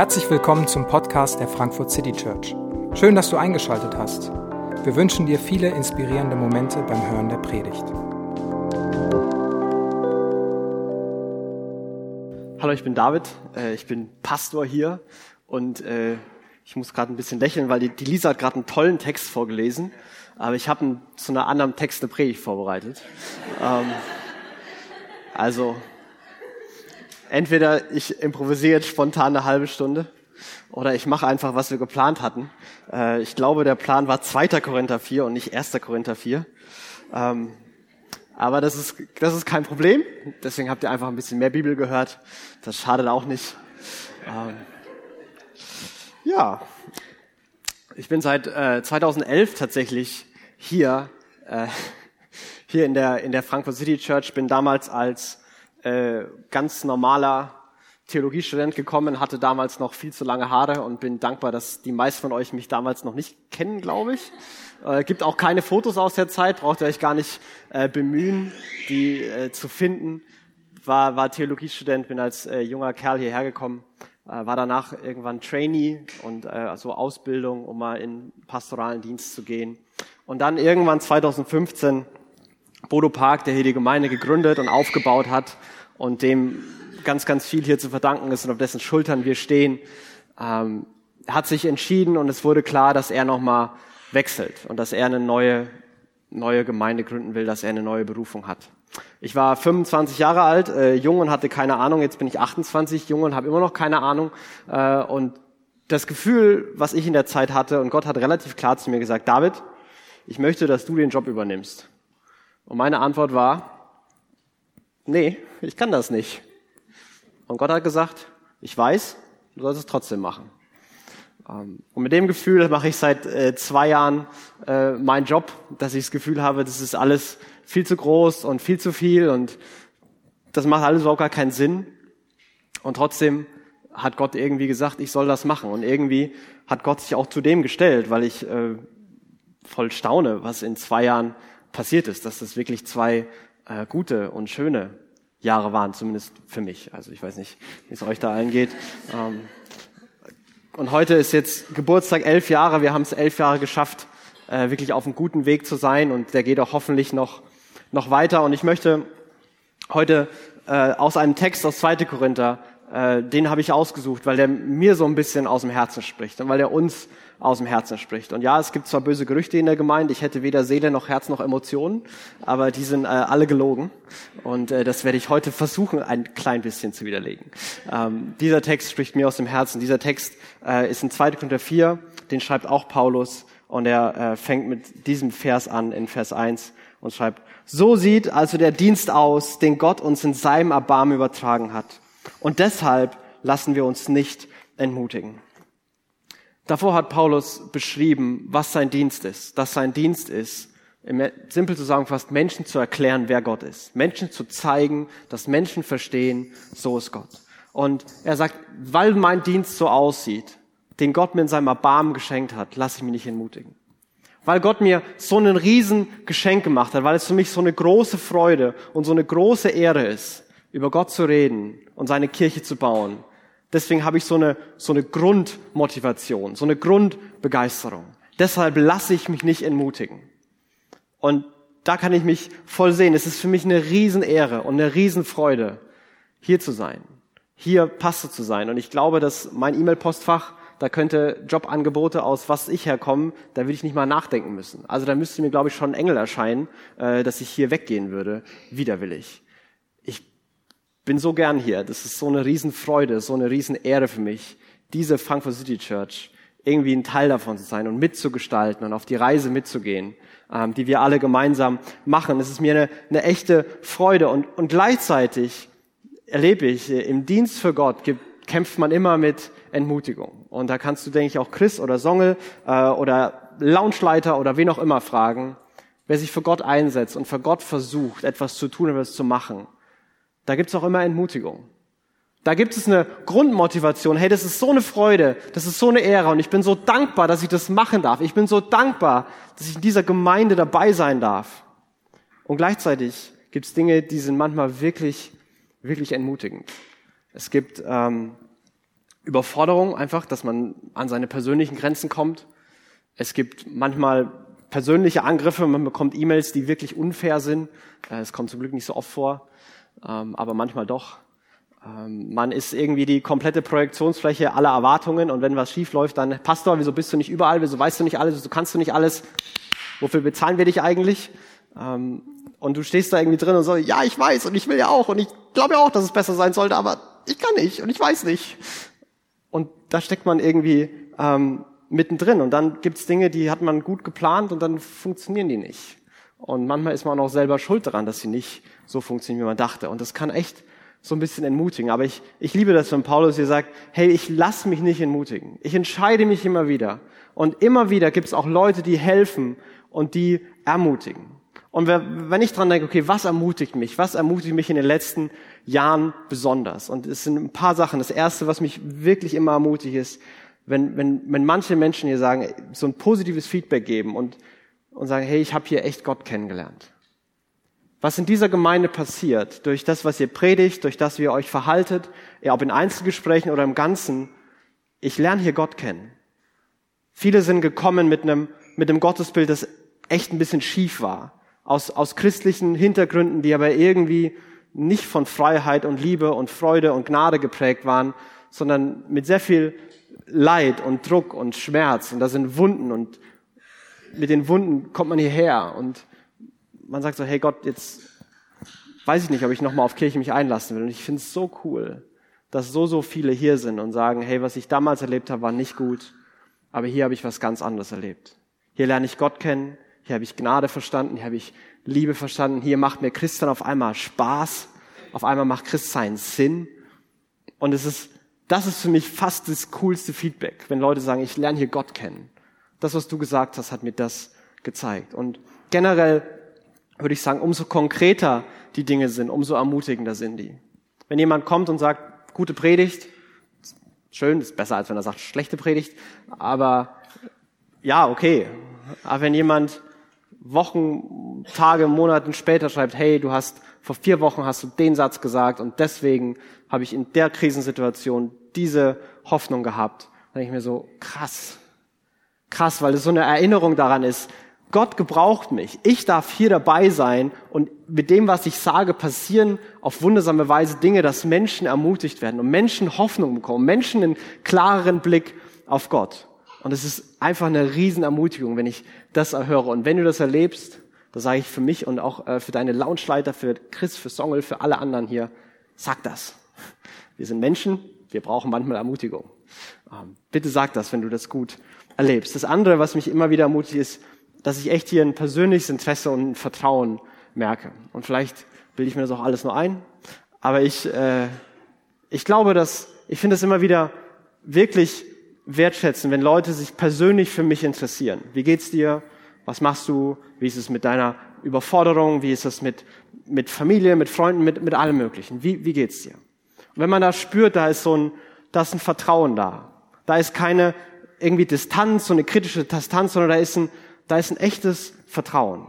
Herzlich willkommen zum Podcast der Frankfurt City Church. Schön, dass du eingeschaltet hast. Wir wünschen dir viele inspirierende Momente beim Hören der Predigt. Hallo, ich bin David, äh, ich bin Pastor hier und äh, ich muss gerade ein bisschen lächeln, weil die Lisa hat gerade einen tollen Text vorgelesen, aber ich habe zu einer anderen Text eine Predigt vorbereitet. Ähm, also entweder ich improvisiere jetzt spontan eine halbe Stunde oder ich mache einfach, was wir geplant hatten. Äh, ich glaube, der Plan war 2. Korinther 4 und nicht 1. Korinther 4. Ähm, aber das ist, das ist kein Problem. Deswegen habt ihr einfach ein bisschen mehr Bibel gehört. Das schadet auch nicht. Ähm, ja, ich bin seit äh, 2011 tatsächlich hier, äh, hier in der, in der Frankfurt City Church. Bin damals als äh, ganz normaler Theologiestudent gekommen, hatte damals noch viel zu lange Haare und bin dankbar, dass die meisten von euch mich damals noch nicht kennen, glaube ich. Äh, gibt auch keine Fotos aus der Zeit, braucht ihr euch gar nicht äh, bemühen, die äh, zu finden. War, war Theologiestudent, bin als äh, junger Kerl hierher gekommen, äh, war danach irgendwann Trainee und äh, so Ausbildung, um mal in pastoralen Dienst zu gehen. Und dann irgendwann 2015 Bodo Park, der hier die Gemeinde gegründet und aufgebaut hat und dem ganz, ganz viel hier zu verdanken ist und auf dessen Schultern wir stehen, ähm, hat sich entschieden und es wurde klar, dass er nochmal wechselt und dass er eine neue, neue Gemeinde gründen will, dass er eine neue Berufung hat. Ich war 25 Jahre alt, äh, jung und hatte keine Ahnung. Jetzt bin ich 28, jung und habe immer noch keine Ahnung. Äh, und das Gefühl, was ich in der Zeit hatte, und Gott hat relativ klar zu mir gesagt, David, ich möchte, dass du den Job übernimmst. Und meine Antwort war, nee, ich kann das nicht. Und Gott hat gesagt, ich weiß, du sollst es trotzdem machen. Ähm, und mit dem Gefühl mache ich seit äh, zwei Jahren äh, meinen Job, dass ich das Gefühl habe, das ist alles viel zu groß und viel zu viel und das macht alles überhaupt gar keinen Sinn. Und trotzdem hat Gott irgendwie gesagt, ich soll das machen. Und irgendwie hat Gott sich auch zu dem gestellt, weil ich äh, voll staune, was in zwei Jahren passiert ist, dass das wirklich zwei äh, gute und schöne Jahre waren, zumindest für mich. Also ich weiß nicht, wie es euch da allen geht. Ähm, und heute ist jetzt Geburtstag elf Jahre. Wir haben es elf Jahre geschafft, äh, wirklich auf einem guten Weg zu sein. Und der geht auch hoffentlich noch, noch weiter. Und ich möchte heute äh, aus einem Text aus 2. Korinther, äh, den habe ich ausgesucht, weil der mir so ein bisschen aus dem Herzen spricht und weil er uns aus dem Herzen spricht. Und ja, es gibt zwar böse Gerüchte in der Gemeinde, ich hätte weder Seele noch Herz noch Emotionen, aber die sind äh, alle gelogen. Und äh, das werde ich heute versuchen, ein klein bisschen zu widerlegen. Ähm, dieser Text spricht mir aus dem Herzen. Dieser Text äh, ist in 2. Korinther 4, den schreibt auch Paulus und er äh, fängt mit diesem Vers an in Vers 1 und schreibt, so sieht also der Dienst aus, den Gott uns in seinem Erbarmen übertragen hat. Und deshalb lassen wir uns nicht entmutigen. Davor hat Paulus beschrieben, was sein Dienst ist. Dass sein Dienst ist, simpel zusammengefasst, Menschen zu erklären, wer Gott ist. Menschen zu zeigen, dass Menschen verstehen, so ist Gott. Und er sagt, weil mein Dienst so aussieht, den Gott mir in seinem Erbarmen geschenkt hat, lasse ich mich nicht entmutigen. Weil Gott mir so einen riesen Geschenk gemacht hat, weil es für mich so eine große Freude und so eine große Ehre ist, über Gott zu reden und seine Kirche zu bauen, Deswegen habe ich so eine, so eine Grundmotivation, so eine Grundbegeisterung. Deshalb lasse ich mich nicht entmutigen. Und da kann ich mich voll sehen. Es ist für mich eine Riesenehre und eine Riesenfreude, hier zu sein, hier Pastor zu sein. Und ich glaube, dass mein E-Mail-Postfach, da könnte Jobangebote aus was ich herkommen, da würde ich nicht mal nachdenken müssen. Also da müsste mir, glaube ich, schon ein Engel erscheinen, äh, dass ich hier weggehen würde, widerwillig bin so gern hier. Das ist so eine Riesenfreude, so eine Riesenehre für mich, diese Frankfurt City Church irgendwie ein Teil davon zu sein und mitzugestalten und auf die Reise mitzugehen, ähm, die wir alle gemeinsam machen. Es ist mir eine, eine echte Freude und, und gleichzeitig erlebe ich, äh, im Dienst für Gott gibt, kämpft man immer mit Entmutigung. Und da kannst du, denke ich, auch Chris oder Songel äh, oder Launchleiter oder wen auch immer fragen, wer sich für Gott einsetzt und für Gott versucht, etwas zu tun, etwas zu machen da gibt es auch immer Entmutigung. Da gibt es eine Grundmotivation. Hey, das ist so eine Freude, das ist so eine Ehre und ich bin so dankbar, dass ich das machen darf. Ich bin so dankbar, dass ich in dieser Gemeinde dabei sein darf. Und gleichzeitig gibt es Dinge, die sind manchmal wirklich, wirklich entmutigend. Es gibt ähm, Überforderung einfach, dass man an seine persönlichen Grenzen kommt. Es gibt manchmal persönliche Angriffe, man bekommt E-Mails, die wirklich unfair sind. Äh, es kommt zum Glück nicht so oft vor, ähm, aber manchmal doch. Ähm, man ist irgendwie die komplette Projektionsfläche aller Erwartungen und wenn was schief läuft, dann Pastor, wieso bist du nicht überall, wieso weißt du nicht alles, wieso kannst du nicht alles, wofür bezahlen wir dich eigentlich? Ähm, und du stehst da irgendwie drin und so, ja, ich weiß und ich will ja auch und ich glaube ja auch, dass es besser sein sollte, aber ich kann nicht und ich weiß nicht. Und da steckt man irgendwie ähm, mittendrin und dann gibt's Dinge, die hat man gut geplant und dann funktionieren die nicht. Und manchmal ist man auch selber schuld daran, dass sie nicht so funktionieren, wie man dachte. Und das kann echt so ein bisschen entmutigen. Aber ich, ich liebe das, wenn Paulus hier sagt, hey, ich lass mich nicht entmutigen. Ich entscheide mich immer wieder. Und immer wieder gibt es auch Leute, die helfen und die ermutigen. Und wenn ich dran denke, okay, was ermutigt mich? Was ermutigt mich in den letzten Jahren besonders? Und es sind ein paar Sachen. Das erste, was mich wirklich immer ermutigt, ist, wenn, wenn, wenn manche Menschen hier sagen, so ein positives Feedback geben und, und sagen, hey, ich habe hier echt Gott kennengelernt was in dieser Gemeinde passiert, durch das, was ihr predigt, durch das, wie ihr euch verhaltet, ob in Einzelgesprächen oder im Ganzen, ich lerne hier Gott kennen. Viele sind gekommen mit einem, mit einem Gottesbild, das echt ein bisschen schief war. Aus, aus christlichen Hintergründen, die aber irgendwie nicht von Freiheit und Liebe und Freude und Gnade geprägt waren, sondern mit sehr viel Leid und Druck und Schmerz. Und da sind Wunden und mit den Wunden kommt man hierher und man sagt so, hey Gott, jetzt weiß ich nicht, ob ich nochmal auf Kirche mich einlassen will. Und ich finde es so cool, dass so, so viele hier sind und sagen, hey, was ich damals erlebt habe, war nicht gut, aber hier habe ich was ganz anderes erlebt. Hier lerne ich Gott kennen, hier habe ich Gnade verstanden, hier habe ich Liebe verstanden, hier macht mir Christian auf einmal Spaß, auf einmal macht Christsein Sinn. Und es ist, das ist für mich fast das coolste Feedback, wenn Leute sagen, ich lerne hier Gott kennen. Das, was du gesagt hast, hat mir das gezeigt. Und generell würde ich sagen, umso konkreter die Dinge sind, umso ermutigender sind die. Wenn jemand kommt und sagt, gute Predigt, schön, ist besser, als wenn er sagt, schlechte Predigt, aber ja, okay. Aber wenn jemand Wochen, Tage, Monaten später schreibt, hey, du hast vor vier Wochen hast du den Satz gesagt und deswegen habe ich in der Krisensituation diese Hoffnung gehabt, dann denke ich mir so, krass. Krass, weil es so eine Erinnerung daran ist, Gott gebraucht mich. Ich darf hier dabei sein und mit dem, was ich sage, passieren auf wundersame Weise Dinge, dass Menschen ermutigt werden und Menschen Hoffnung bekommen, Menschen einen klareren Blick auf Gott. Und es ist einfach eine Riesenermutigung, wenn ich das erhöre. Und wenn du das erlebst, das sage ich für mich und auch äh, für deine Launchleiter, für Chris, für Songel, für alle anderen hier, sag das. Wir sind Menschen, wir brauchen manchmal Ermutigung. Ähm, bitte sag das, wenn du das gut erlebst. Das andere, was mich immer wieder ermutigt, ist, dass ich echt hier ein persönliches Interesse und ein Vertrauen merke. Und vielleicht bilde ich mir das auch alles nur ein. Aber ich, äh, ich glaube, dass ich finde es immer wieder wirklich wertschätzen, wenn Leute sich persönlich für mich interessieren. Wie geht's dir? Was machst du? Wie ist es mit deiner Überforderung? Wie ist es mit, mit Familie, mit Freunden, mit, mit allem Möglichen? Wie, wie geht's dir? Und wenn man da spürt, da ist so ein, da ist ein Vertrauen da. Da ist keine irgendwie Distanz, so eine kritische Distanz, sondern da ist ein, da ist ein echtes Vertrauen.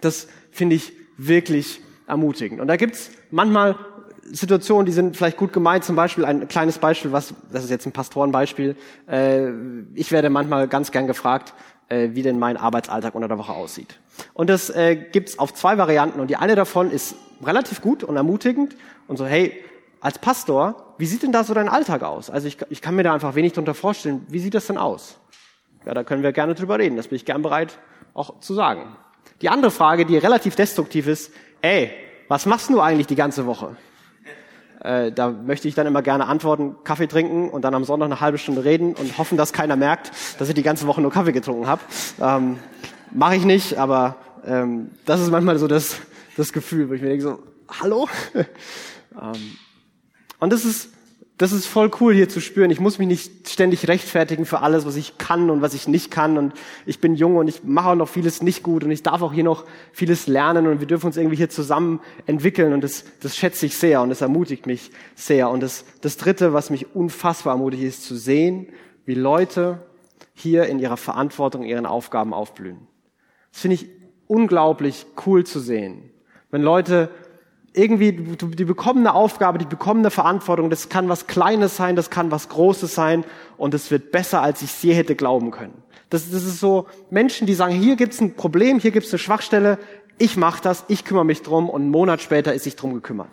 Das finde ich wirklich ermutigend. Und da gibt's manchmal Situationen, die sind vielleicht gut gemeint. Zum Beispiel ein kleines Beispiel, was das ist jetzt ein Pastorenbeispiel. Äh, ich werde manchmal ganz gern gefragt, äh, wie denn mein Arbeitsalltag unter der Woche aussieht. Und das äh, gibt's auf zwei Varianten. Und die eine davon ist relativ gut und ermutigend und so, hey, als Pastor, wie sieht denn da so dein Alltag aus? Also ich, ich kann mir da einfach wenig darunter vorstellen. Wie sieht das denn aus? Ja, da können wir gerne drüber reden. Das bin ich gern bereit auch zu sagen. Die andere Frage, die relativ destruktiv ist, ey, was machst du eigentlich die ganze Woche? Äh, da möchte ich dann immer gerne antworten, Kaffee trinken und dann am Sonntag eine halbe Stunde reden und hoffen, dass keiner merkt, dass ich die ganze Woche nur Kaffee getrunken habe. Ähm, Mache ich nicht, aber ähm, das ist manchmal so das, das Gefühl, wo ich mir denke so, hallo? ähm, und das ist das ist voll cool hier zu spüren. Ich muss mich nicht ständig rechtfertigen für alles, was ich kann und was ich nicht kann. Und ich bin jung und ich mache auch noch vieles nicht gut und ich darf auch hier noch vieles lernen und wir dürfen uns irgendwie hier zusammen entwickeln und das, das schätze ich sehr und das ermutigt mich sehr. Und das, das Dritte, was mich unfassbar ermutigt, ist zu sehen, wie Leute hier in ihrer Verantwortung, ihren Aufgaben aufblühen. Das finde ich unglaublich cool zu sehen. Wenn Leute irgendwie, die, bekommen eine Aufgabe, die bekommen eine Verantwortung. Das kann was Kleines sein, das kann was Großes sein und es wird besser, als ich es je hätte glauben können. Das, das ist so Menschen, die sagen, hier gibt's ein Problem, hier gibt's eine Schwachstelle, ich mache das, ich kümmere mich drum und einen Monat später ist sich drum gekümmert.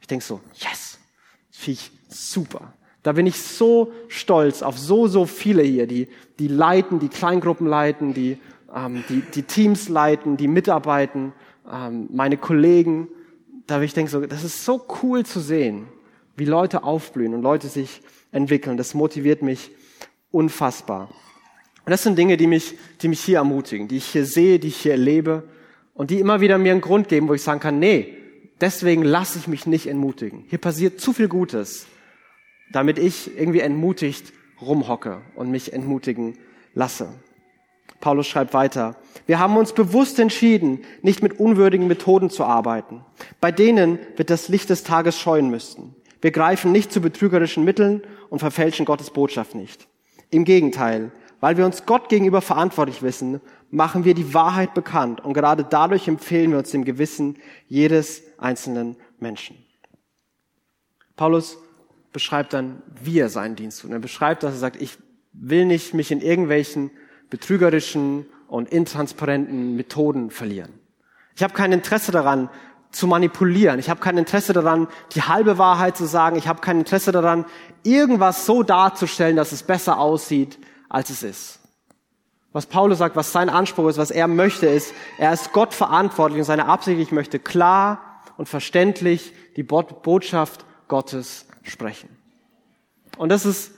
Ich denk so, yes, finde ich super. Da bin ich so stolz auf so, so viele hier, die, die leiten, die Kleingruppen leiten, die, ähm, die, die Teams leiten, die mitarbeiten, ähm, meine Kollegen. Da ich denke so, das ist so cool zu sehen, wie Leute aufblühen und Leute sich entwickeln. Das motiviert mich unfassbar. Und das sind Dinge, die mich, die mich hier ermutigen, die ich hier sehe, die ich hier erlebe und die immer wieder mir einen Grund geben, wo ich sagen kann, nee, deswegen lasse ich mich nicht entmutigen. Hier passiert zu viel Gutes, damit ich irgendwie entmutigt rumhocke und mich entmutigen lasse. Paulus schreibt weiter, wir haben uns bewusst entschieden, nicht mit unwürdigen Methoden zu arbeiten. Bei denen wird das Licht des Tages scheuen müssten. Wir greifen nicht zu betrügerischen Mitteln und verfälschen Gottes Botschaft nicht. Im Gegenteil, weil wir uns Gott gegenüber verantwortlich wissen, machen wir die Wahrheit bekannt und gerade dadurch empfehlen wir uns dem Gewissen jedes einzelnen Menschen. Paulus beschreibt dann, wie er seinen Dienst tut. Er beschreibt, dass er sagt, ich will nicht mich in irgendwelchen betrügerischen und intransparenten Methoden verlieren. Ich habe kein Interesse daran, zu manipulieren. Ich habe kein Interesse daran, die halbe Wahrheit zu sagen. Ich habe kein Interesse daran, irgendwas so darzustellen, dass es besser aussieht, als es ist. Was Paulus sagt, was sein Anspruch ist, was er möchte, ist, er ist Gott verantwortlich und seine Absicht, ich möchte klar und verständlich die Botschaft Gottes sprechen. Und das ist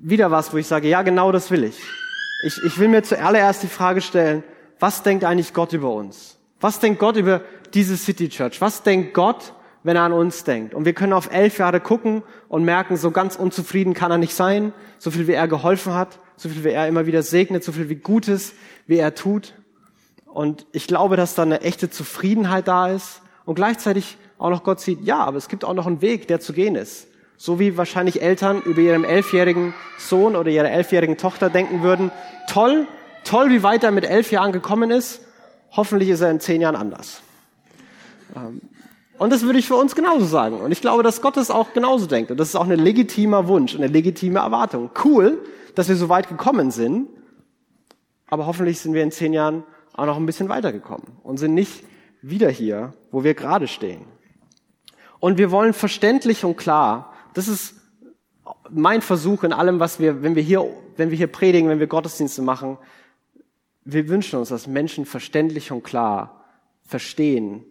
wieder was, wo ich sage, ja, genau das will ich. Ich, ich will mir zuallererst die Frage stellen, was denkt eigentlich Gott über uns? Was denkt Gott über diese City Church? Was denkt Gott, wenn er an uns denkt? Und wir können auf elf Jahre gucken und merken, so ganz unzufrieden kann er nicht sein, so viel wie er geholfen hat, so viel wie er immer wieder segnet, so viel wie Gutes, wie er tut. Und ich glaube, dass da eine echte Zufriedenheit da ist und gleichzeitig auch noch Gott sieht, ja, aber es gibt auch noch einen Weg, der zu gehen ist. So wie wahrscheinlich Eltern über ihrem elfjährigen Sohn oder ihrer elfjährigen Tochter denken würden, toll, toll, wie weit er mit elf Jahren gekommen ist, hoffentlich ist er in zehn Jahren anders. Ähm, und das würde ich für uns genauso sagen. Und ich glaube, dass Gott es auch genauso denkt. Und das ist auch ein legitimer Wunsch, eine legitime Erwartung. Cool, dass wir so weit gekommen sind, aber hoffentlich sind wir in zehn Jahren auch noch ein bisschen weitergekommen und sind nicht wieder hier, wo wir gerade stehen. Und wir wollen verständlich und klar, das ist mein Versuch in allem, was wir, wenn wir hier, wenn wir hier predigen, wenn wir Gottesdienste machen, wir wünschen uns, dass Menschen verständlich und klar verstehen,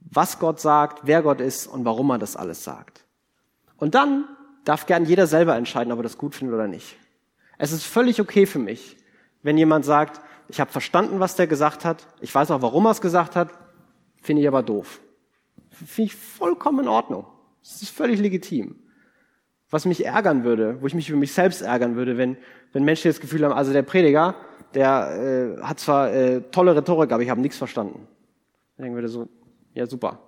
was Gott sagt, wer Gott ist und warum er das alles sagt. Und dann darf gern jeder selber entscheiden, ob er das gut findet oder nicht. Es ist völlig okay für mich, wenn jemand sagt, ich habe verstanden, was der gesagt hat, ich weiß auch, warum er es gesagt hat, finde ich aber doof. Finde ich vollkommen in Ordnung. Das ist völlig legitim. Was mich ärgern würde, wo ich mich über mich selbst ärgern würde, wenn, wenn Menschen das Gefühl haben, also der Prediger, der äh, hat zwar äh, tolle Rhetorik, aber ich habe nichts verstanden. Dann denken würde so, ja super.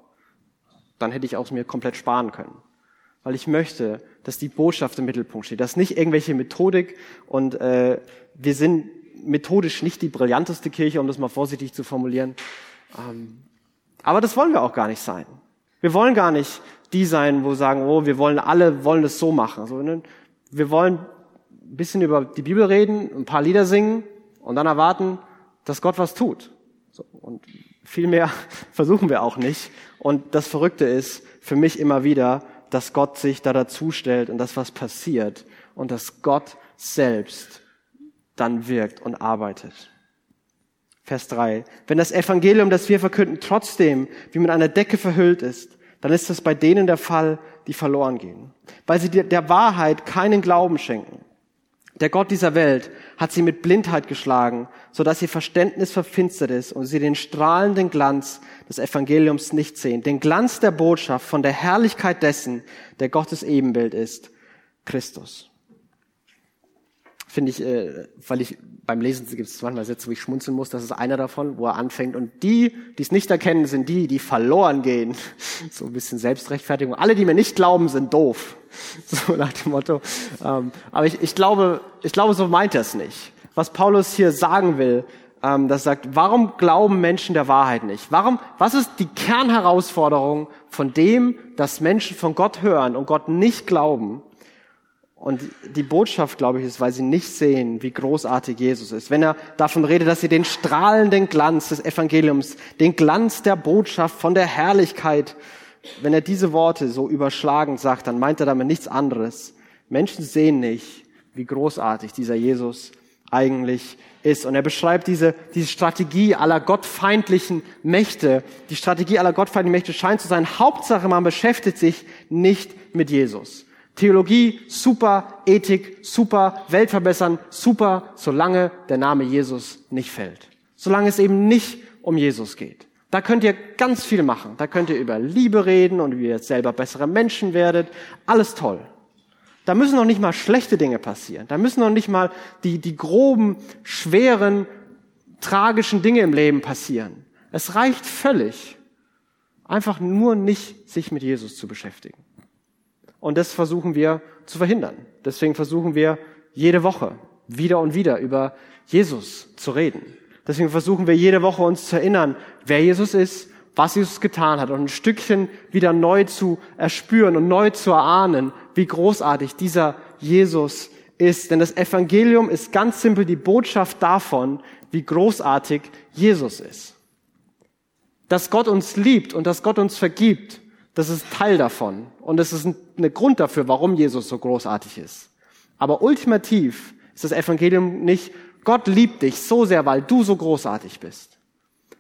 Dann hätte ich auch mir komplett sparen können weil ich möchte, dass die Botschaft im Mittelpunkt steht, dass nicht irgendwelche Methodik und äh, wir sind methodisch nicht die brillanteste Kirche, um das mal vorsichtig zu formulieren. Ähm, aber das wollen wir auch gar nicht sein. Wir wollen gar nicht die sein, wo sagen, oh, wir wollen alle wollen es so machen. So, ne? Wir wollen ein bisschen über die Bibel reden, ein paar Lieder singen und dann erwarten, dass Gott was tut. So, und viel mehr versuchen wir auch nicht. Und das Verrückte ist für mich immer wieder, dass Gott sich da dazu stellt und dass was passiert und dass Gott selbst dann wirkt und arbeitet. Vers 3. Wenn das Evangelium, das wir verkünden, trotzdem wie mit einer Decke verhüllt ist, dann ist das bei denen der Fall, die verloren gehen, weil sie der Wahrheit keinen Glauben schenken. Der Gott dieser Welt hat sie mit Blindheit geschlagen, so dass ihr Verständnis verfinstert ist und sie den strahlenden Glanz des Evangeliums nicht sehen. Den Glanz der Botschaft von der Herrlichkeit dessen, der Gottes Ebenbild ist, Christus finde ich, äh, weil ich beim Lesen gibt es manchmal Sätze, wo ich schmunzeln muss, das ist einer davon, wo er anfängt. Und die, die es nicht erkennen, sind die, die verloren gehen. So ein bisschen Selbstrechtfertigung. Alle, die mir nicht glauben, sind doof. So nach dem Motto. Ähm, aber ich, ich glaube, ich glaube, so meint er es nicht. Was Paulus hier sagen will, ähm, das sagt, warum glauben Menschen der Wahrheit nicht? Warum, was ist die Kernherausforderung von dem, dass Menschen von Gott hören und Gott nicht glauben? Und die Botschaft, glaube ich, ist, weil sie nicht sehen, wie großartig Jesus ist. Wenn er davon redet, dass sie den strahlenden Glanz des Evangeliums, den Glanz der Botschaft von der Herrlichkeit, wenn er diese Worte so überschlagend sagt, dann meint er damit nichts anderes. Menschen sehen nicht, wie großartig dieser Jesus eigentlich ist. Und er beschreibt diese, diese Strategie aller gottfeindlichen Mächte. Die Strategie aller gottfeindlichen Mächte scheint zu sein, Hauptsache man beschäftigt sich nicht mit Jesus. Theologie super, Ethik super, Welt verbessern super, solange der Name Jesus nicht fällt. Solange es eben nicht um Jesus geht. Da könnt ihr ganz viel machen. Da könnt ihr über Liebe reden und wie ihr selber bessere Menschen werdet. Alles toll. Da müssen noch nicht mal schlechte Dinge passieren. Da müssen noch nicht mal die, die groben, schweren, tragischen Dinge im Leben passieren. Es reicht völlig, einfach nur nicht sich mit Jesus zu beschäftigen. Und das versuchen wir zu verhindern. Deswegen versuchen wir jede Woche wieder und wieder über Jesus zu reden. Deswegen versuchen wir jede Woche uns zu erinnern, wer Jesus ist, was Jesus getan hat und ein Stückchen wieder neu zu erspüren und neu zu erahnen, wie großartig dieser Jesus ist. Denn das Evangelium ist ganz simpel die Botschaft davon, wie großartig Jesus ist. Dass Gott uns liebt und dass Gott uns vergibt, das ist Teil davon. Und es ist ein Grund dafür, warum Jesus so großartig ist. Aber ultimativ ist das Evangelium nicht, Gott liebt dich so sehr, weil du so großartig bist.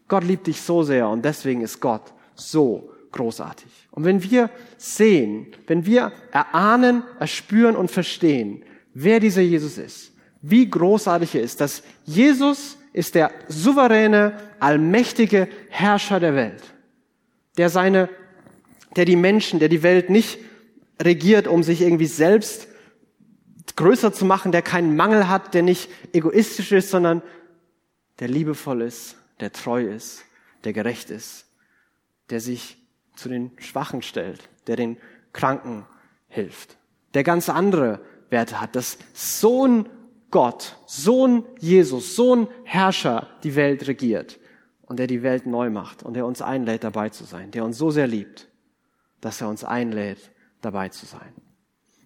Gott liebt dich so sehr und deswegen ist Gott so großartig. Und wenn wir sehen, wenn wir erahnen, erspüren und verstehen, wer dieser Jesus ist, wie großartig er ist, dass Jesus ist der souveräne, allmächtige Herrscher der Welt, der seine der die Menschen, der die Welt nicht regiert, um sich irgendwie selbst größer zu machen, der keinen Mangel hat, der nicht egoistisch ist, sondern der liebevoll ist, der treu ist, der gerecht ist, der sich zu den Schwachen stellt, der den Kranken hilft, der ganz andere Werte hat, dass Sohn Gott, Sohn Jesus, Sohn Herrscher die Welt regiert und der die Welt neu macht und der uns einlädt, dabei zu sein, der uns so sehr liebt dass er uns einlädt, dabei zu sein.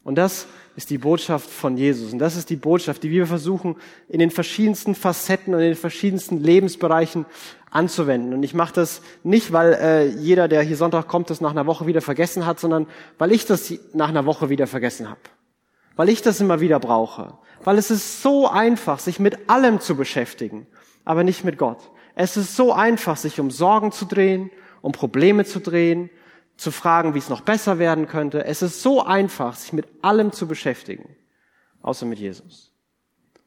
Und das ist die Botschaft von Jesus. Und das ist die Botschaft, die wir versuchen, in den verschiedensten Facetten und in den verschiedensten Lebensbereichen anzuwenden. Und ich mache das nicht, weil äh, jeder, der hier Sonntag kommt, das nach einer Woche wieder vergessen hat, sondern weil ich das nach einer Woche wieder vergessen habe. Weil ich das immer wieder brauche. Weil es ist so einfach, sich mit allem zu beschäftigen, aber nicht mit Gott. Es ist so einfach, sich um Sorgen zu drehen, um Probleme zu drehen, zu fragen, wie es noch besser werden könnte. Es ist so einfach, sich mit allem zu beschäftigen, außer mit Jesus.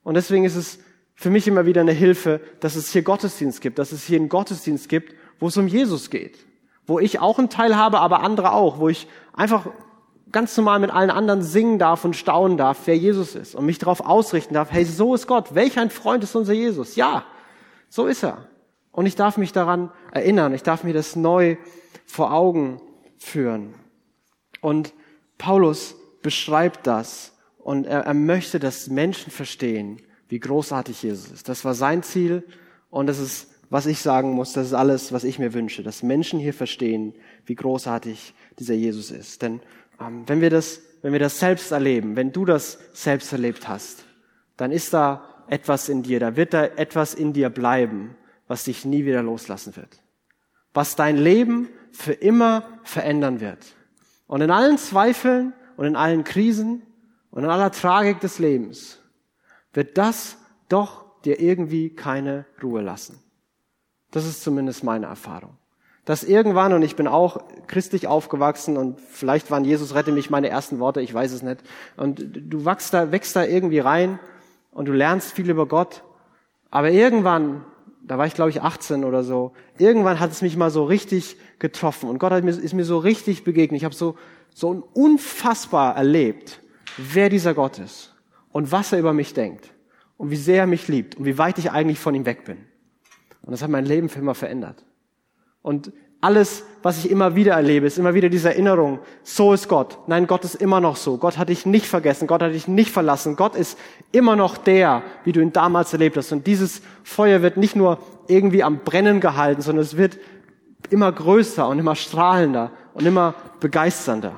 Und deswegen ist es für mich immer wieder eine Hilfe, dass es hier Gottesdienst gibt, dass es hier einen Gottesdienst gibt, wo es um Jesus geht, wo ich auch einen Teil habe, aber andere auch, wo ich einfach ganz normal mit allen anderen singen darf und staunen darf, wer Jesus ist und mich darauf ausrichten darf, hey, so ist Gott, welch ein Freund ist unser Jesus. Ja, so ist er. Und ich darf mich daran erinnern, ich darf mir das neu vor Augen führen. Und Paulus beschreibt das und er, er möchte, dass Menschen verstehen, wie großartig Jesus ist. Das war sein Ziel und das ist, was ich sagen muss, das ist alles, was ich mir wünsche, dass Menschen hier verstehen, wie großartig dieser Jesus ist. Denn ähm, wenn wir das, wenn wir das selbst erleben, wenn du das selbst erlebt hast, dann ist da etwas in dir, da wird da etwas in dir bleiben, was dich nie wieder loslassen wird. Was dein Leben für immer verändern wird. Und in allen Zweifeln und in allen Krisen und in aller Tragik des Lebens wird das doch dir irgendwie keine Ruhe lassen. Das ist zumindest meine Erfahrung. Dass irgendwann, und ich bin auch christlich aufgewachsen und vielleicht waren Jesus rette mich meine ersten Worte, ich weiß es nicht. Und du wächst da, wächst da irgendwie rein und du lernst viel über Gott. Aber irgendwann da war ich glaube ich 18 oder so, irgendwann hat es mich mal so richtig getroffen und Gott hat mir, ist mir so richtig begegnet. Ich habe so, so unfassbar erlebt, wer dieser Gott ist und was er über mich denkt und wie sehr er mich liebt und wie weit ich eigentlich von ihm weg bin. Und das hat mein Leben für immer verändert. Und alles, was ich immer wieder erlebe, ist immer wieder diese Erinnerung, so ist Gott. Nein, Gott ist immer noch so. Gott hat dich nicht vergessen, Gott hat dich nicht verlassen. Gott ist immer noch der, wie du ihn damals erlebt hast. Und dieses Feuer wird nicht nur irgendwie am Brennen gehalten, sondern es wird immer größer und immer strahlender und immer begeisternder.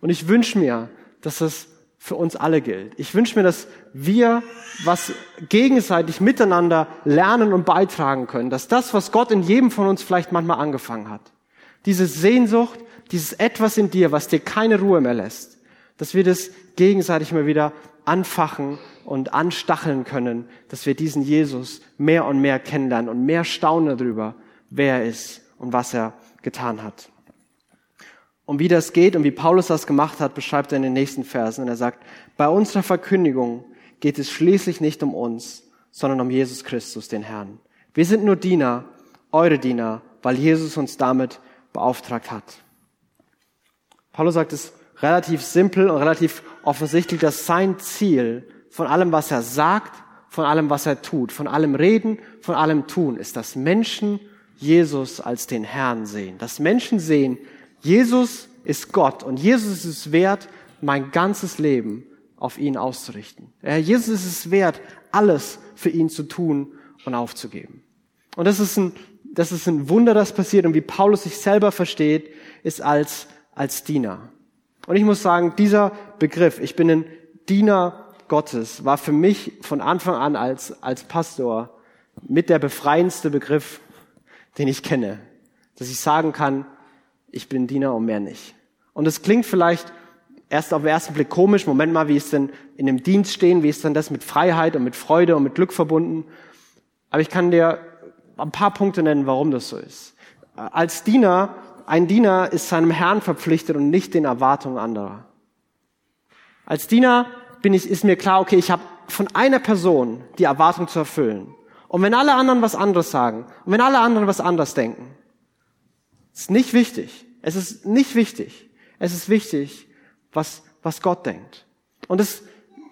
Und ich wünsche mir, dass das für uns alle gilt. Ich wünsche mir, dass wir was gegenseitig miteinander lernen und beitragen können, dass das, was Gott in jedem von uns vielleicht manchmal angefangen hat, diese Sehnsucht, dieses etwas in dir, was dir keine Ruhe mehr lässt, dass wir das gegenseitig mal wieder anfachen und anstacheln können, dass wir diesen Jesus mehr und mehr kennenlernen und mehr staunen darüber, wer er ist und was er getan hat. Und wie das geht und wie Paulus das gemacht hat, beschreibt er in den nächsten Versen. Und er sagt, bei unserer Verkündigung geht es schließlich nicht um uns, sondern um Jesus Christus, den Herrn. Wir sind nur Diener, eure Diener, weil Jesus uns damit beauftragt hat. Paulus sagt es relativ simpel und relativ offensichtlich, dass sein Ziel von allem, was er sagt, von allem, was er tut, von allem Reden, von allem Tun, ist, dass Menschen Jesus als den Herrn sehen. Dass Menschen sehen, Jesus ist Gott und Jesus ist wert, mein ganzes Leben auf ihn auszurichten. Jesus ist es wert, alles für ihn zu tun und aufzugeben. Und das ist ein, das ist ein Wunder, das passiert und wie Paulus sich selber versteht, ist als, als Diener. Und ich muss sagen, dieser Begriff, ich bin ein Diener Gottes, war für mich von Anfang an als, als Pastor mit der befreiendste Begriff, den ich kenne. Dass ich sagen kann, ich bin Diener und mehr nicht. Und es klingt vielleicht erst auf den ersten Blick komisch, Moment mal, wie ist denn in dem Dienst stehen, wie ist denn das mit Freiheit und mit Freude und mit Glück verbunden? Aber ich kann dir ein paar Punkte nennen, warum das so ist. Als Diener, ein Diener ist seinem Herrn verpflichtet und nicht den Erwartungen anderer. Als Diener bin ich, ist mir klar, okay, ich habe von einer Person die Erwartung zu erfüllen. Und wenn alle anderen was anderes sagen und wenn alle anderen was anderes denken, ist nicht wichtig. Es ist nicht wichtig. Es ist wichtig, was, was Gott denkt. Und das,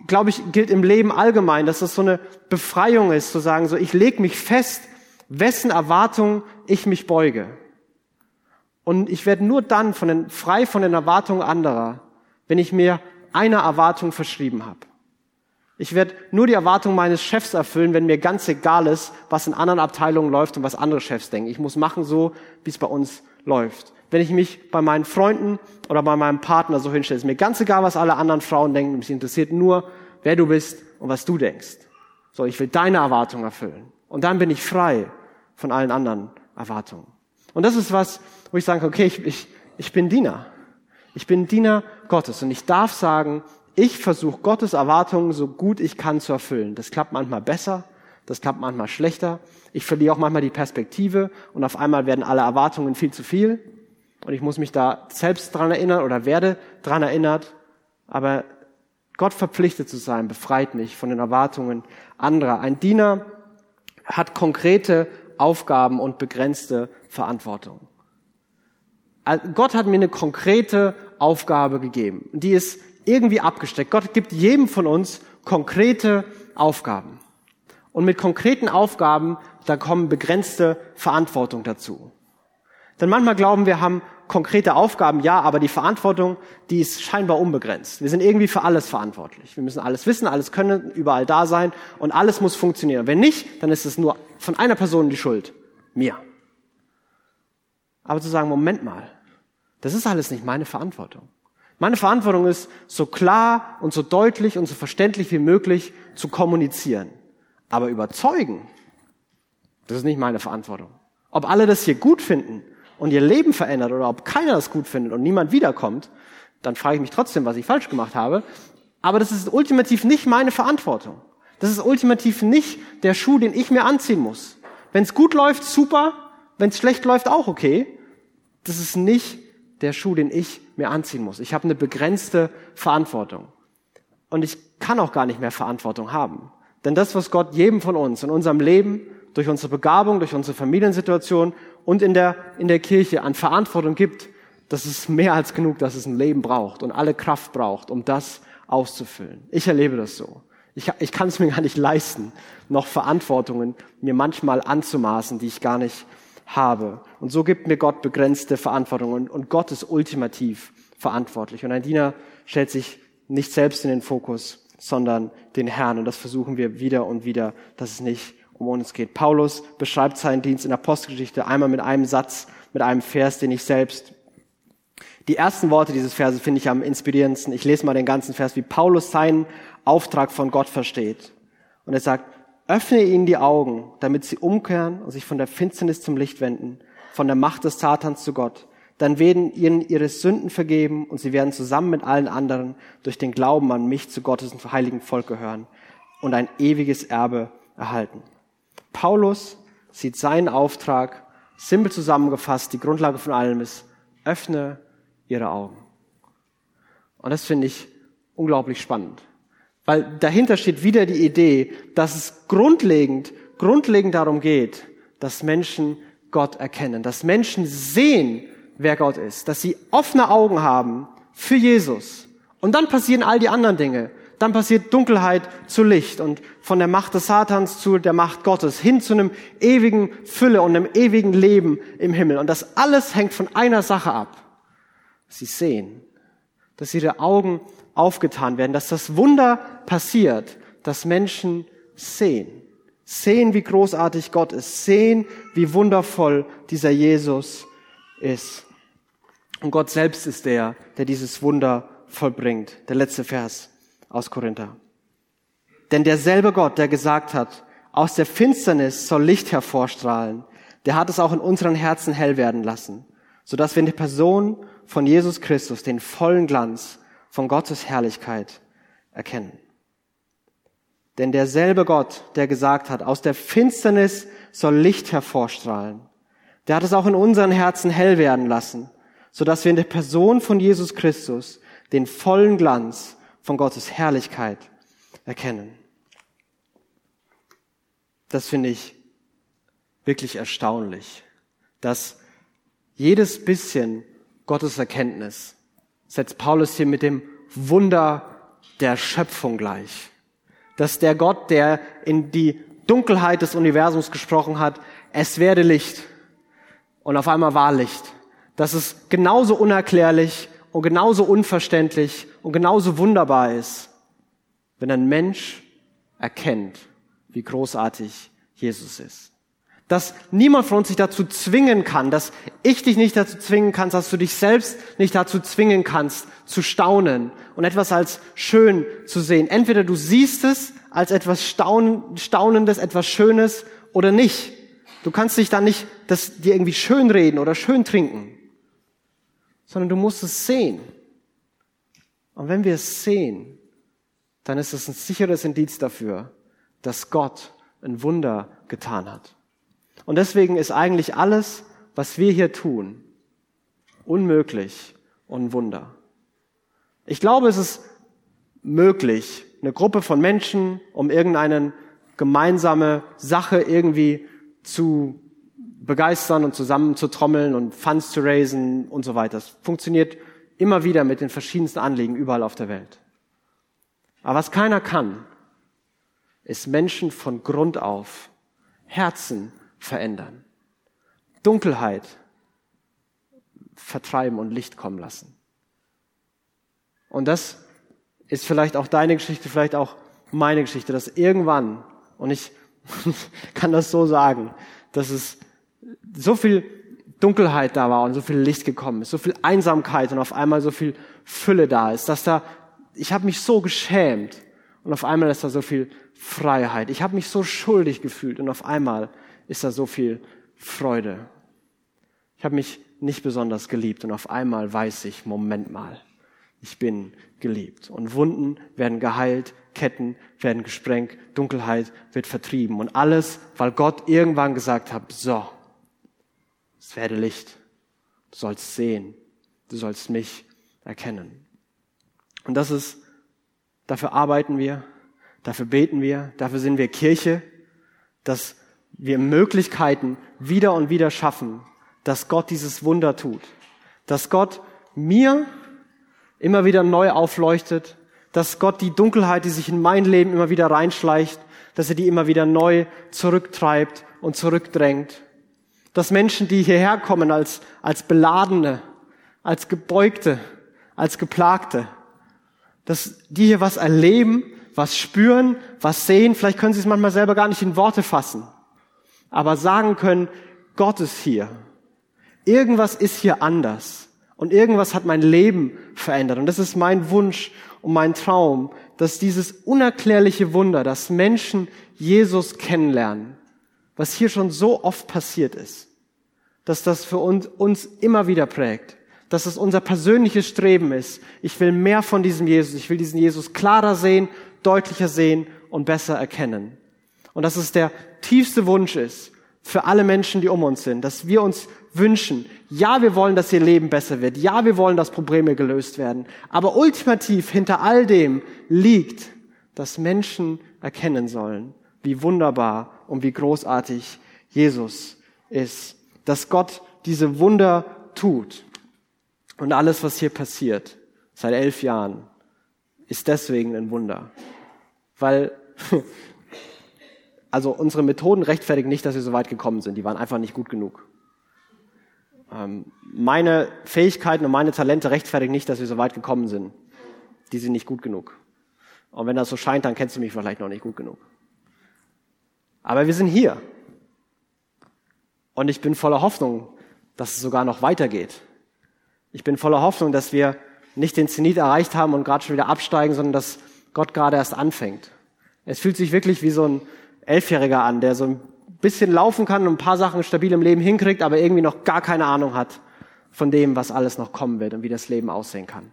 glaube ich, gilt im Leben allgemein, dass das so eine Befreiung ist, zu sagen, so, ich lege mich fest, wessen Erwartungen ich mich beuge. Und ich werde nur dann von den, frei von den Erwartungen anderer, wenn ich mir einer Erwartung verschrieben habe. Ich werde nur die Erwartung meines Chefs erfüllen, wenn mir ganz egal ist, was in anderen Abteilungen läuft und was andere Chefs denken. Ich muss machen so, wie es bei uns läuft. Wenn ich mich bei meinen Freunden oder bei meinem Partner so hinstelle, ist mir ganz egal, was alle anderen Frauen denken. Mich interessiert nur, wer du bist und was du denkst. So, ich will deine Erwartungen erfüllen. Und dann bin ich frei von allen anderen Erwartungen. Und das ist was, wo ich sage, okay, ich, ich, ich bin Diener. Ich bin Diener Gottes und ich darf sagen, ich versuche Gottes Erwartungen so gut ich kann zu erfüllen. Das klappt manchmal besser, das klappt manchmal schlechter. Ich verliere auch manchmal die Perspektive und auf einmal werden alle Erwartungen viel zu viel. Und ich muss mich da selbst dran erinnern oder werde dran erinnert. Aber Gott verpflichtet zu sein, befreit mich von den Erwartungen anderer. Ein Diener hat konkrete Aufgaben und begrenzte Verantwortung. Gott hat mir eine konkrete Aufgabe gegeben. Die ist irgendwie abgesteckt. Gott gibt jedem von uns konkrete Aufgaben. Und mit konkreten Aufgaben, da kommen begrenzte Verantwortung dazu. Denn manchmal glauben wir haben konkrete Aufgaben, ja, aber die Verantwortung, die ist scheinbar unbegrenzt. Wir sind irgendwie für alles verantwortlich. Wir müssen alles wissen, alles können, überall da sein und alles muss funktionieren. Wenn nicht, dann ist es nur von einer Person die Schuld. Mir. Aber zu sagen, Moment mal, das ist alles nicht meine Verantwortung. Meine Verantwortung ist, so klar und so deutlich und so verständlich wie möglich zu kommunizieren. Aber überzeugen, das ist nicht meine Verantwortung. Ob alle das hier gut finden und ihr Leben verändert oder ob keiner das gut findet und niemand wiederkommt, dann frage ich mich trotzdem, was ich falsch gemacht habe. Aber das ist ultimativ nicht meine Verantwortung. Das ist ultimativ nicht der Schuh, den ich mir anziehen muss. Wenn es gut läuft, super. Wenn es schlecht läuft, auch okay. Das ist nicht der Schuh, den ich mir anziehen muss. Ich habe eine begrenzte Verantwortung. Und ich kann auch gar nicht mehr Verantwortung haben. Denn das, was Gott jedem von uns in unserem Leben, durch unsere Begabung, durch unsere Familiensituation und in der, in der Kirche an Verantwortung gibt, das ist mehr als genug, dass es ein Leben braucht und alle Kraft braucht, um das auszufüllen. Ich erlebe das so. Ich, ich kann es mir gar nicht leisten, noch Verantwortungen mir manchmal anzumaßen, die ich gar nicht habe. Und so gibt mir Gott begrenzte Verantwortung und, und Gott ist ultimativ verantwortlich. Und ein Diener stellt sich nicht selbst in den Fokus, sondern den Herrn. Und das versuchen wir wieder und wieder, dass es nicht um uns geht. Paulus beschreibt seinen Dienst in der Apostelgeschichte einmal mit einem Satz, mit einem Vers, den ich selbst die ersten Worte dieses Verses finde ich am inspirierendsten. Ich lese mal den ganzen Vers, wie Paulus seinen Auftrag von Gott versteht. Und er sagt, öffne ihnen die Augen, damit sie umkehren und sich von der Finsternis zum Licht wenden, von der Macht des Satans zu Gott. Dann werden ihnen ihre Sünden vergeben und sie werden zusammen mit allen anderen durch den Glauben an mich zu Gottes heiligen Volk gehören und ein ewiges Erbe erhalten. Paulus sieht seinen Auftrag, simpel zusammengefasst, die Grundlage von allem ist, öffne ihre Augen. Und das finde ich unglaublich spannend. Weil dahinter steht wieder die Idee, dass es grundlegend, grundlegend darum geht, dass Menschen Gott erkennen, dass Menschen sehen, wer Gott ist, dass sie offene Augen haben für Jesus. Und dann passieren all die anderen Dinge. Dann passiert Dunkelheit zu Licht und von der Macht des Satans zu der Macht Gottes hin zu einem ewigen Fülle und einem ewigen Leben im Himmel. Und das alles hängt von einer Sache ab sie sehen, dass ihre Augen aufgetan werden, dass das Wunder passiert, dass Menschen sehen, sehen, wie großartig Gott ist, sehen, wie wundervoll dieser Jesus ist. Und Gott selbst ist der, der dieses Wunder vollbringt. Der letzte Vers aus Korinther. Denn derselbe Gott, der gesagt hat, aus der Finsternis soll Licht hervorstrahlen, der hat es auch in unseren Herzen hell werden lassen, sodass wir in der Person von Jesus Christus den vollen Glanz von Gottes Herrlichkeit erkennen. Denn derselbe Gott, der gesagt hat, aus der Finsternis soll Licht hervorstrahlen, der hat es auch in unseren Herzen hell werden lassen, so dass wir in der Person von Jesus Christus den vollen Glanz von Gottes Herrlichkeit erkennen. Das finde ich wirklich erstaunlich, dass jedes bisschen Gottes Erkenntnis setzt Paulus hier mit dem Wunder der Schöpfung gleich. Dass der Gott, der in die Dunkelheit des Universums gesprochen hat, es werde Licht. Und auf einmal war Licht. Dass es genauso unerklärlich und genauso unverständlich und genauso wunderbar ist, wenn ein Mensch erkennt, wie großartig Jesus ist dass niemand von uns sich dazu zwingen kann, dass ich dich nicht dazu zwingen kann, dass du dich selbst nicht dazu zwingen kannst, zu staunen und etwas als schön zu sehen. Entweder du siehst es als etwas Staunendes, etwas Schönes oder nicht. Du kannst dich dann nicht das dir irgendwie schön reden oder schön trinken, sondern du musst es sehen. Und wenn wir es sehen, dann ist es ein sicheres Indiz dafür, dass Gott ein Wunder getan hat. Und deswegen ist eigentlich alles, was wir hier tun, unmöglich und ein Wunder. Ich glaube, es ist möglich, eine Gruppe von Menschen um irgendeine gemeinsame Sache irgendwie zu begeistern und zusammen zu trommeln und Funds zu raisen und so weiter. Das funktioniert immer wieder mit den verschiedensten Anliegen überall auf der Welt. Aber was keiner kann, ist Menschen von Grund auf, Herzen verändern. Dunkelheit vertreiben und Licht kommen lassen. Und das ist vielleicht auch deine Geschichte, vielleicht auch meine Geschichte, dass irgendwann, und ich kann das so sagen, dass es so viel Dunkelheit da war und so viel Licht gekommen ist, so viel Einsamkeit und auf einmal so viel Fülle da ist, dass da, ich habe mich so geschämt und auf einmal ist da so viel Freiheit. Ich habe mich so schuldig gefühlt und auf einmal ist da so viel Freude. Ich habe mich nicht besonders geliebt und auf einmal weiß ich, Moment mal, ich bin geliebt. Und Wunden werden geheilt, Ketten werden gesprengt, Dunkelheit wird vertrieben. Und alles, weil Gott irgendwann gesagt hat, so, es werde Licht. Du sollst sehen. Du sollst mich erkennen. Und das ist, dafür arbeiten wir, dafür beten wir, dafür sind wir Kirche, dass wir Möglichkeiten wieder und wieder schaffen, dass Gott dieses Wunder tut. Dass Gott mir immer wieder neu aufleuchtet, dass Gott die Dunkelheit, die sich in mein Leben immer wieder reinschleicht, dass er die immer wieder neu zurücktreibt und zurückdrängt. Dass Menschen, die hierher kommen als, als Beladene, als Gebeugte, als Geplagte, dass die hier was erleben, was spüren, was sehen, vielleicht können sie es manchmal selber gar nicht in Worte fassen, aber sagen können, Gott ist hier. Irgendwas ist hier anders und irgendwas hat mein Leben verändert. Und das ist mein Wunsch und mein Traum, dass dieses unerklärliche Wunder, dass Menschen Jesus kennenlernen, was hier schon so oft passiert ist, dass das für uns, uns immer wieder prägt, dass es unser persönliches Streben ist. Ich will mehr von diesem Jesus, ich will diesen Jesus klarer sehen, deutlicher sehen und besser erkennen. Und dass es der tiefste Wunsch ist für alle Menschen, die um uns sind, dass wir uns wünschen, ja, wir wollen, dass ihr Leben besser wird, ja, wir wollen, dass Probleme gelöst werden, aber ultimativ hinter all dem liegt, dass Menschen erkennen sollen, wie wunderbar und wie großartig Jesus ist, dass Gott diese Wunder tut. Und alles, was hier passiert, seit elf Jahren, ist deswegen ein Wunder. Weil, also unsere Methoden rechtfertigen nicht, dass wir so weit gekommen sind. Die waren einfach nicht gut genug. Ähm, meine Fähigkeiten und meine Talente rechtfertigen nicht, dass wir so weit gekommen sind. Die sind nicht gut genug. Und wenn das so scheint, dann kennst du mich vielleicht noch nicht gut genug. Aber wir sind hier. Und ich bin voller Hoffnung, dass es sogar noch weitergeht. Ich bin voller Hoffnung, dass wir nicht den Zenit erreicht haben und gerade schon wieder absteigen, sondern dass Gott gerade erst anfängt. Es fühlt sich wirklich wie so ein Elfjähriger an, der so ein bisschen laufen kann und ein paar Sachen stabil im Leben hinkriegt, aber irgendwie noch gar keine Ahnung hat von dem, was alles noch kommen wird und wie das Leben aussehen kann.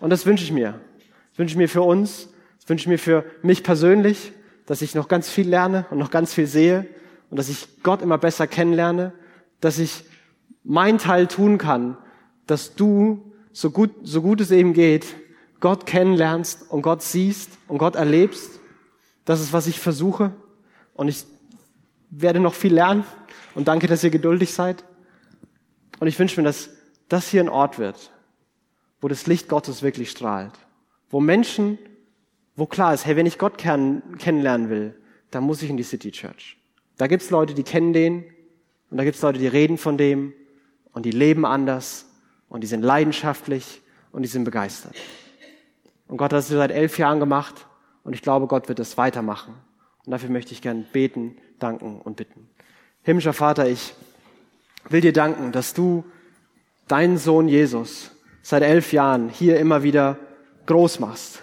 Und das wünsche ich mir. Das wünsche ich mir für uns, das wünsche ich mir für mich persönlich, dass ich noch ganz viel lerne und noch ganz viel sehe und dass ich Gott immer besser kennenlerne, dass ich mein Teil tun kann, dass du, so gut, so gut es eben geht, Gott kennenlernst und Gott siehst und Gott erlebst. Das ist, was ich versuche. Und ich werde noch viel lernen und danke, dass ihr geduldig seid. Und ich wünsche mir, dass das hier ein Ort wird, wo das Licht Gottes wirklich strahlt, wo Menschen, wo klar ist, hey, wenn ich Gott kennenlernen will, dann muss ich in die City Church. Da gibt's Leute, die kennen den und da gibt's Leute, die reden von dem und die leben anders und die sind leidenschaftlich und die sind begeistert. Und Gott hat das seit elf Jahren gemacht und ich glaube, Gott wird es weitermachen. Und dafür möchte ich gern beten, danken und bitten. Himmlischer Vater, ich will dir danken, dass du deinen Sohn Jesus seit elf Jahren hier immer wieder groß machst.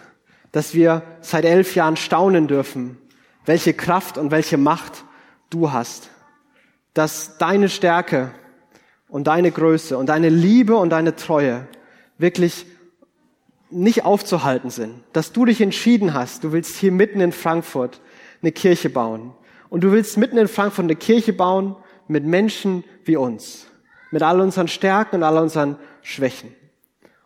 Dass wir seit elf Jahren staunen dürfen, welche Kraft und welche Macht du hast. Dass deine Stärke und deine Größe und deine Liebe und deine Treue wirklich nicht aufzuhalten sind. Dass du dich entschieden hast, du willst hier mitten in Frankfurt eine Kirche bauen. Und du willst mitten in Frankfurt eine Kirche bauen mit Menschen wie uns. Mit all unseren Stärken und all unseren Schwächen.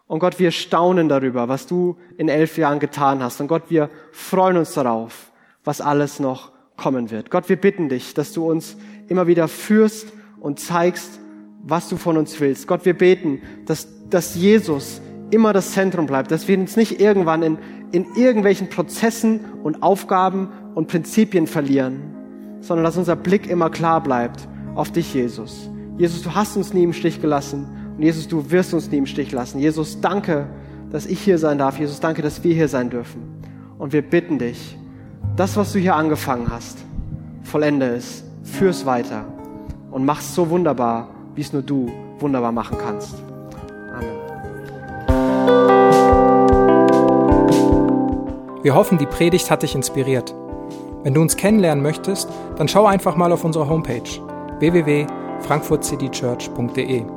Und Gott, wir staunen darüber, was du in elf Jahren getan hast. Und Gott, wir freuen uns darauf, was alles noch kommen wird. Gott, wir bitten dich, dass du uns immer wieder führst und zeigst, was du von uns willst. Gott, wir beten, dass, dass Jesus immer das Zentrum bleibt, dass wir uns nicht irgendwann in, in irgendwelchen Prozessen und Aufgaben und Prinzipien verlieren, sondern dass unser Blick immer klar bleibt auf dich, Jesus. Jesus, du hast uns nie im Stich gelassen und Jesus, du wirst uns nie im Stich lassen. Jesus, danke, dass ich hier sein darf. Jesus, danke, dass wir hier sein dürfen. Und wir bitten dich, das, was du hier angefangen hast, vollende es, führ es weiter und mach es so wunderbar, wie es nur du wunderbar machen kannst. Amen. Wir hoffen, die Predigt hat dich inspiriert. Wenn du uns kennenlernen möchtest, dann schau einfach mal auf unsere Homepage www.frankfurtcitychurch.de